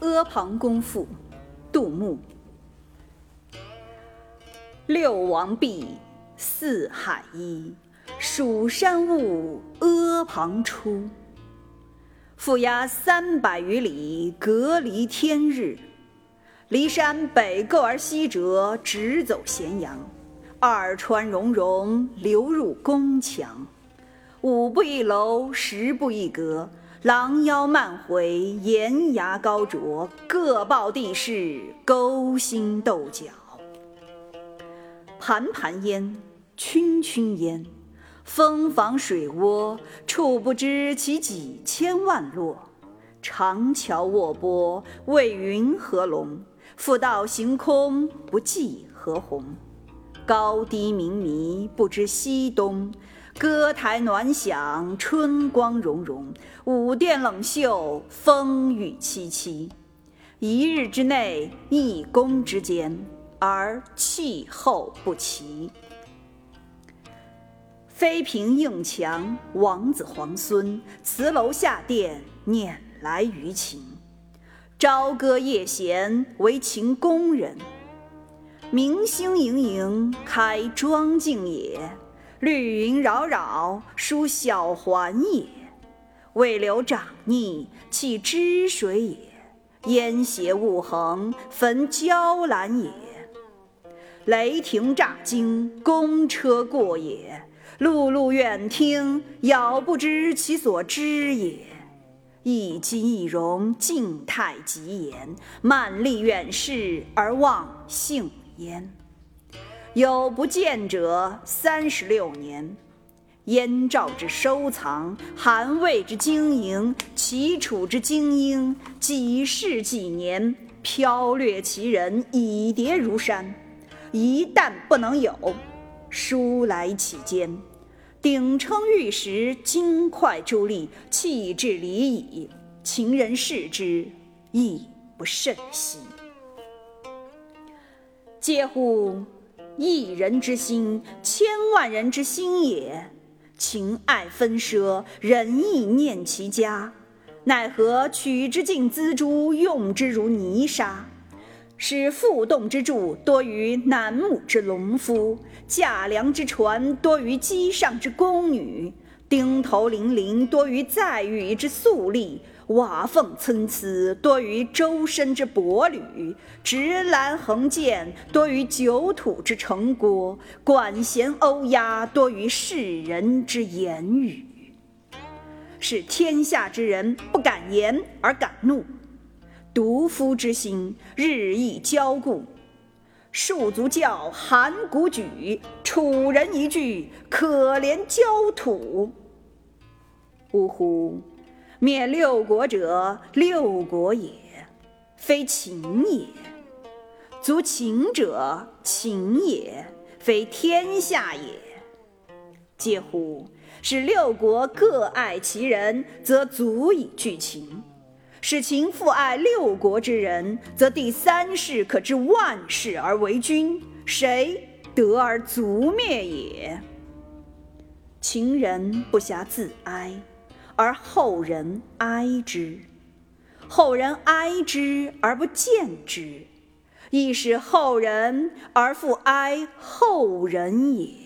阿房宫赋，杜牧。六王毕，四海一，蜀山兀，阿房出。覆崖三百余里，隔离天日。骊山北构而西折，直走咸阳。二川溶溶，流入宫墙。五步一楼，十步一阁。狼腰漫回，岩崖高啄，各抱地势，勾心斗角。盘盘烟，圈圈烟，蜂房水涡，处不知其几千万落。长桥卧波，为云何龙？复道行空，不计何鸿。高低冥迷，不知西东。歌台暖响，春光融融；舞殿冷袖，风雨凄凄。一日之内，一宫之间，而气候不齐。妃嫔应墙，王子皇孙，辞楼下殿，辇来娱琴。朝歌夜弦，为秦宫人。明星盈盈，开妆镜也。绿云扰扰，书小环也；未留长逆，弃之水也；烟斜雾横，焚娇兰也。雷霆乍惊，公车过也；碌碌远听，杳不知其所之也。一金一荣，静态极言；慢立远视，而忘性焉。有不见者三十六年，燕赵之收藏，韩魏之经营，齐楚之精英，几世几年，剽掠其人，以迭如山。一旦不能有，书来其间。鼎称玉石，金块珠砾，弃置离矣。秦人视之，亦不甚惜。嗟乎！一人之心，千万人之心也。情爱纷奢，仁义念其家，奈何取之尽锱铢，用之如泥沙？使负栋之柱多于楠木之农夫，架梁之船多于机上之宫女，钉头零零多于载誉之粟吏。瓦缝参差，多于周身之帛履；直栏横剑，多于九土之城郭；管弦欧鸦，多于世人之言语。使天下之人不敢言而敢怒，独夫之心日益骄固。戍卒叫，函谷举，楚人一句，可怜焦土。呜呼！灭六国者，六国也，非秦也；足秦者，秦也，非天下也。嗟乎！使六国各爱其人，则足以拒秦；使秦复爱六国之人，则第三世可知万世而为君，谁得而足灭也？秦人不暇自哀。而后人哀之，后人哀之而不见之，亦使后人而复哀后人也。